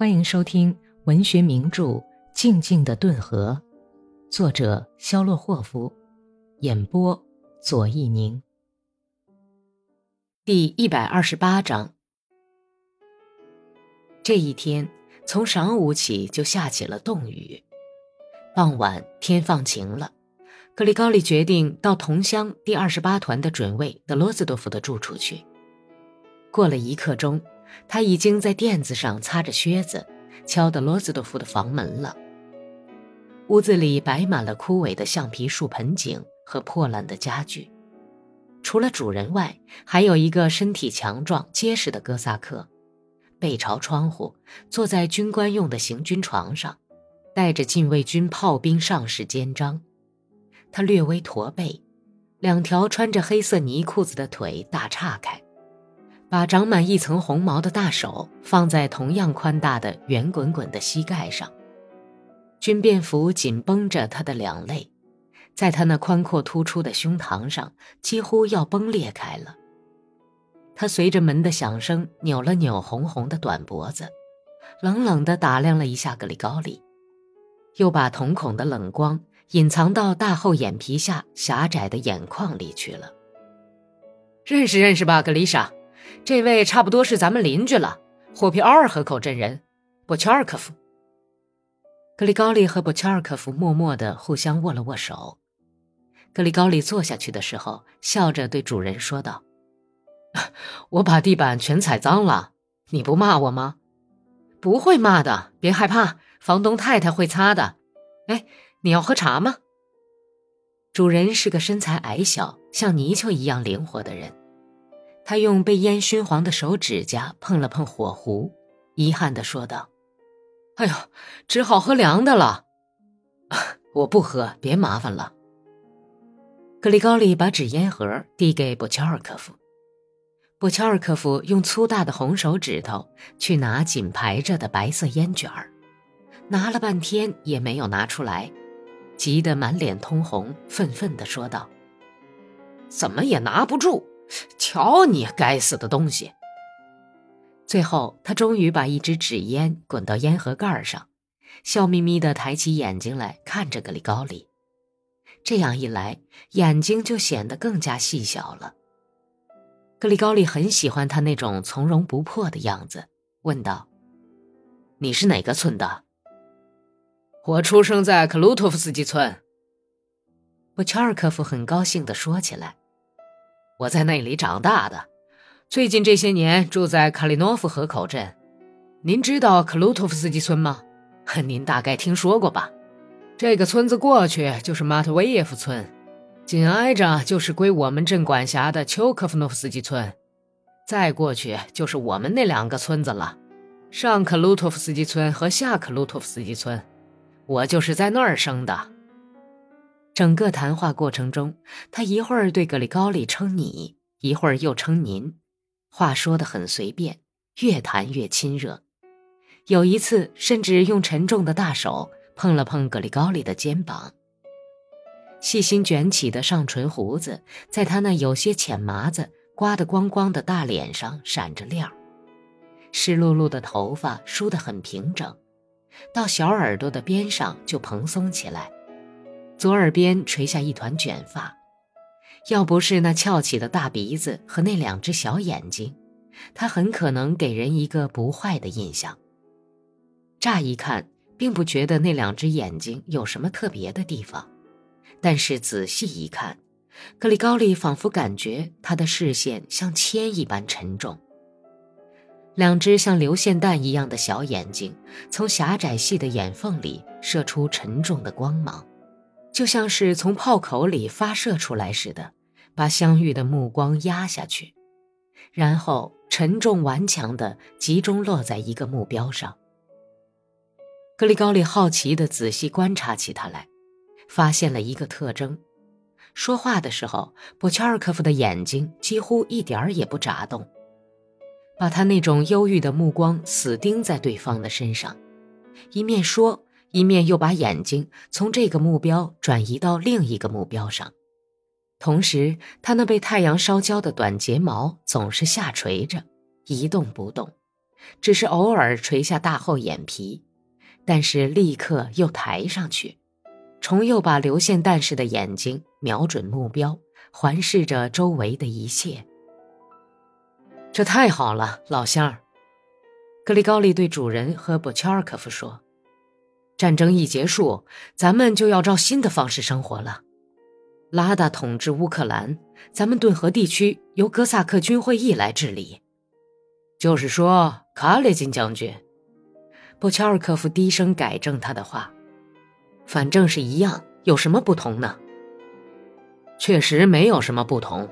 欢迎收听文学名著《静静的顿河》，作者肖洛霍夫，演播左一宁。第一百二十八章。这一天从晌午起就下起了冻雨，傍晚天放晴了。格里高利决定到同乡第二十八团的准尉德罗兹多夫的住处去。过了一刻钟。他已经在垫子上擦着靴子，敲的罗兹多夫的房门了。屋子里摆满了枯萎的橡皮树盆景和破烂的家具，除了主人外，还有一个身体强壮结实的哥萨克，背朝窗户，坐在军官用的行军床上，带着禁卫军炮兵上士肩章。他略微驼背，两条穿着黑色呢裤子的腿大岔开。把长满一层红毛的大手放在同样宽大的圆滚滚的膝盖上，军便服紧绷着他的两肋，在他那宽阔突出的胸膛上几乎要崩裂开了。他随着门的响声扭了扭红红的短脖子，冷冷地打量了一下格里高利，又把瞳孔的冷光隐藏到大厚眼皮下狭窄的眼眶里去了。认识认识吧，格丽莎。这位差不多是咱们邻居了，霍皮奥尔河口镇人，波乔尔科夫。格里高利和波乔尔科夫默默地互相握了握手。格里高利坐下去的时候，笑着对主人说道：“ 我把地板全踩脏了，你不骂我吗？不会骂的，别害怕，房东太太会擦的。哎，你要喝茶吗？”主人是个身材矮小、像泥鳅一样灵活的人。他用被烟熏黄的手指甲碰了碰火壶，遗憾地说道：“哎呦，只好喝凉的了。我不喝，别麻烦了。”格里高利把纸烟盒递给布乔尔科夫，布乔尔科夫用粗大的红手指头去拿紧排着的白色烟卷儿，拿了半天也没有拿出来，急得满脸通红，愤愤地说道：“怎么也拿不住！”瞧你该死的东西！最后，他终于把一支纸烟滚到烟盒盖上，笑眯眯地抬起眼睛来看着格里高里。这样一来，眼睛就显得更加细小了。格里高利很喜欢他那种从容不迫的样子，问道：“你是哪个村的？”“我出生在克鲁托夫斯基村。”布乔尔科夫很高兴地说起来。我在那里长大的，最近这些年住在卡利诺夫河口镇。您知道克鲁托夫斯基村吗？您大概听说过吧？这个村子过去就是马特维耶夫村，紧挨着就是归我们镇管辖的丘科夫诺夫斯基村，再过去就是我们那两个村子了，上克鲁托夫斯基村和下克鲁托夫斯基村。我就是在那儿生的。整个谈话过程中，他一会儿对格里高利称你，一会儿又称您，话说得很随便，越谈越亲热。有一次，甚至用沉重的大手碰了碰格里高利的肩膀。细心卷起的上唇胡子，在他那有些浅麻子、刮得光光的大脸上闪着亮，湿漉漉的头发梳得很平整，到小耳朵的边上就蓬松起来。左耳边垂下一团卷发，要不是那翘起的大鼻子和那两只小眼睛，他很可能给人一个不坏的印象。乍一看，并不觉得那两只眼睛有什么特别的地方，但是仔细一看，格里高利仿佛感觉他的视线像铅一般沉重。两只像流线弹一样的小眼睛，从狭窄细的眼缝里射出沉重的光芒。就像是从炮口里发射出来似的，把相遇的目光压下去，然后沉重顽强地集中落在一个目标上。格里高利好奇地仔细观察起他来，发现了一个特征：说话的时候，波乔尔科夫的眼睛几乎一点儿也不眨动，把他那种忧郁的目光死盯在对方的身上，一面说。一面又把眼睛从这个目标转移到另一个目标上，同时他那被太阳烧焦的短睫毛总是下垂着，一动不动，只是偶尔垂下大厚眼皮，但是立刻又抬上去，重又把流线蛋似的眼睛瞄准目标，环视着周围的一切。这太好了，老乡儿，格里高利对主人和布乔尔科夫说：“战争一结束，咱们就要照新的方式生活了。拉达统治乌克兰，咱们顿河地区由哥萨克军会议来治理。”就是说，卡列金将军，布乔尔科夫低声改正他的话：“反正是一样，有什么不同呢？”确实没有什么不同，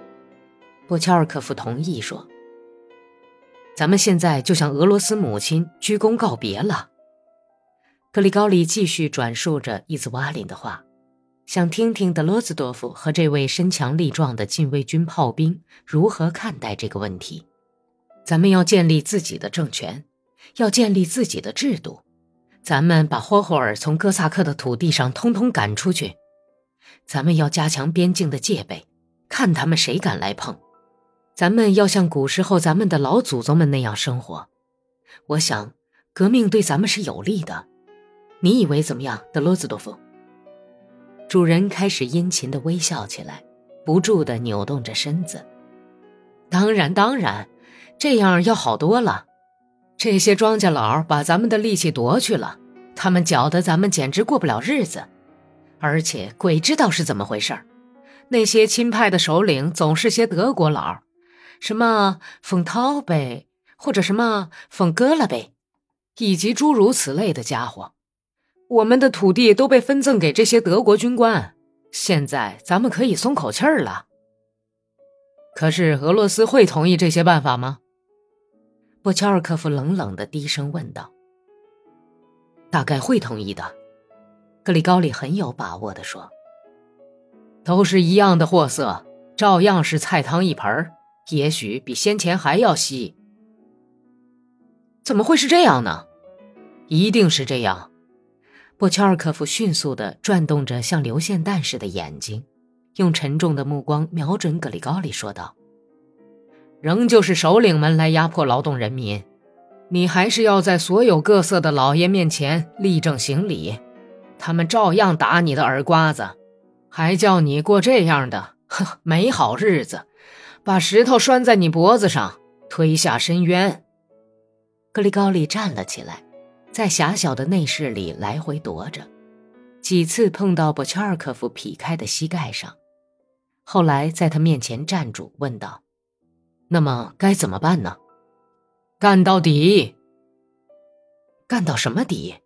布乔尔科夫同意说：“咱们现在就向俄罗斯母亲鞠躬告别了。”格里高利继续转述着伊兹瓦林的话，想听听德罗兹多夫和这位身强力壮的禁卫军炮兵如何看待这个问题。咱们要建立自己的政权，要建立自己的制度。咱们把霍霍尔从哥萨克的土地上通通赶出去。咱们要加强边境的戒备，看他们谁敢来碰。咱们要像古时候咱们的老祖宗们那样生活。我想，革命对咱们是有利的。你以为怎么样，德罗兹多夫？主人开始殷勤地微笑起来，不住地扭动着身子。当然，当然。这样要好多了，这些庄稼佬把咱们的力气夺去了，他们搅得咱们简直过不了日子，而且鬼知道是怎么回事儿那些亲派的首领总是些德国佬，什么冯涛呗或者什么冯哥了呗，以及诸如此类的家伙。我们的土地都被分赠给这些德国军官，现在咱们可以松口气儿了。可是俄罗斯会同意这些办法吗？波乔尔科夫冷冷的低声问道：“大概会同意的。”格里高利很有把握的说：“都是一样的货色，照样是菜汤一盆也许比先前还要稀。怎么会是这样呢？一定是这样。”波乔尔科夫迅速的转动着像流线弹似的眼睛，用沉重的目光瞄准格里高利，说道。仍旧是首领们来压迫劳动人民，你还是要在所有各色的老爷面前立正行礼，他们照样打你的耳刮子，还叫你过这样的呵美好日子，把石头拴在你脖子上，推下深渊。格里高利站了起来，在狭小的内室里来回踱着，几次碰到波切尔科夫劈开的膝盖上，后来在他面前站住，问道。那么该怎么办呢？干到底。干到什么底？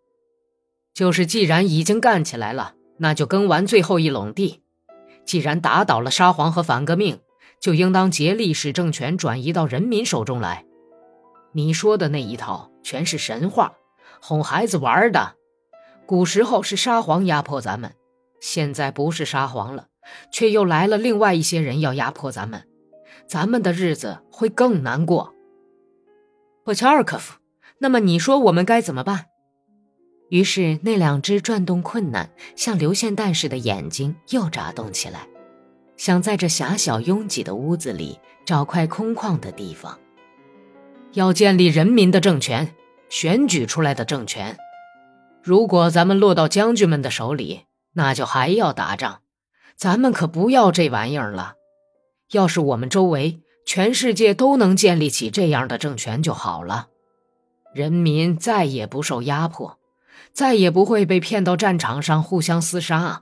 就是既然已经干起来了，那就耕完最后一垄地。既然打倒了沙皇和反革命，就应当竭力使政权转移到人民手中来。你说的那一套全是神话，哄孩子玩的。古时候是沙皇压迫咱们，现在不是沙皇了，却又来了另外一些人要压迫咱们。咱们的日子会更难过，波乔尔科夫。那么你说我们该怎么办？于是那两只转动困难、像流线弹似的眼睛又眨动起来，想在这狭小拥挤的屋子里找块空旷的地方。要建立人民的政权，选举出来的政权。如果咱们落到将军们的手里，那就还要打仗。咱们可不要这玩意儿了。要是我们周围全世界都能建立起这样的政权就好了，人民再也不受压迫，再也不会被骗到战场上互相厮杀。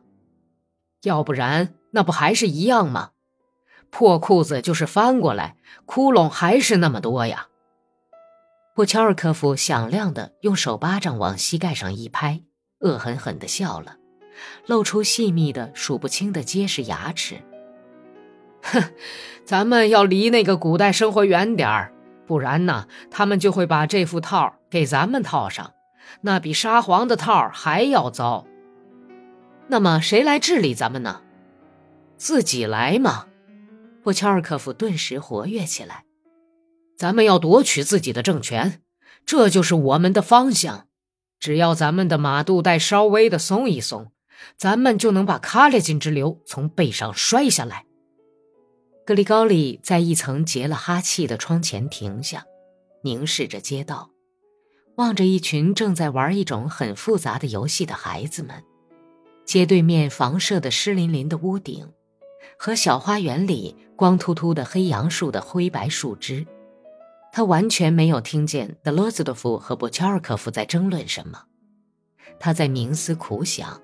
要不然，那不还是一样吗？破裤子就是翻过来，窟窿还是那么多呀。布乔尔科夫响亮的用手巴掌往膝盖上一拍，恶狠狠地笑了，露出细密的数不清的结实牙齿。哼，咱们要离那个古代生活远点儿，不然呢，他们就会把这副套给咱们套上，那比沙皇的套还要糟。那么谁来治理咱们呢？自己来嘛！布乔尔科夫顿时活跃起来。咱们要夺取自己的政权，这就是我们的方向。只要咱们的马肚带稍微的松一松，咱们就能把卡列金之流从背上摔下来。格里高利在一层结了哈气的窗前停下，凝视着街道。望着一群正在玩一种很复杂的游戏的孩子们，街对面房舍的湿淋淋的屋顶，和小花园里光秃秃的黑杨树的灰白树枝，他完全没有听见德罗兹多夫和波乔尔科夫在争论什么。他在冥思苦想，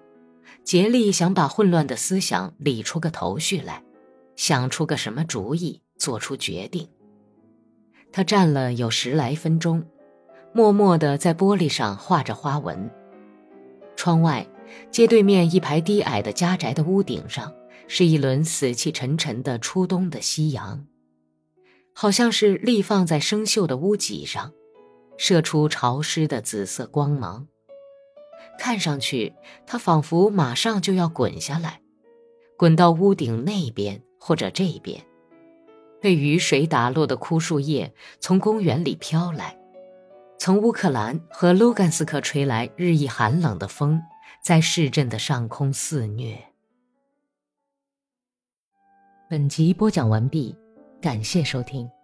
竭力想把混乱的思想理出个头绪来，想出个什么主意，做出决定。他站了有十来分钟。默默地在玻璃上画着花纹。窗外，街对面一排低矮的家宅的屋顶上，是一轮死气沉沉的初冬的夕阳，好像是立放在生锈的屋脊上，射出潮湿的紫色光芒。看上去，它仿佛马上就要滚下来，滚到屋顶那边或者这边。被雨水打落的枯树叶从公园里飘来。从乌克兰和卢甘斯克吹来日益寒冷的风，在市镇的上空肆虐。本集播讲完毕，感谢收听。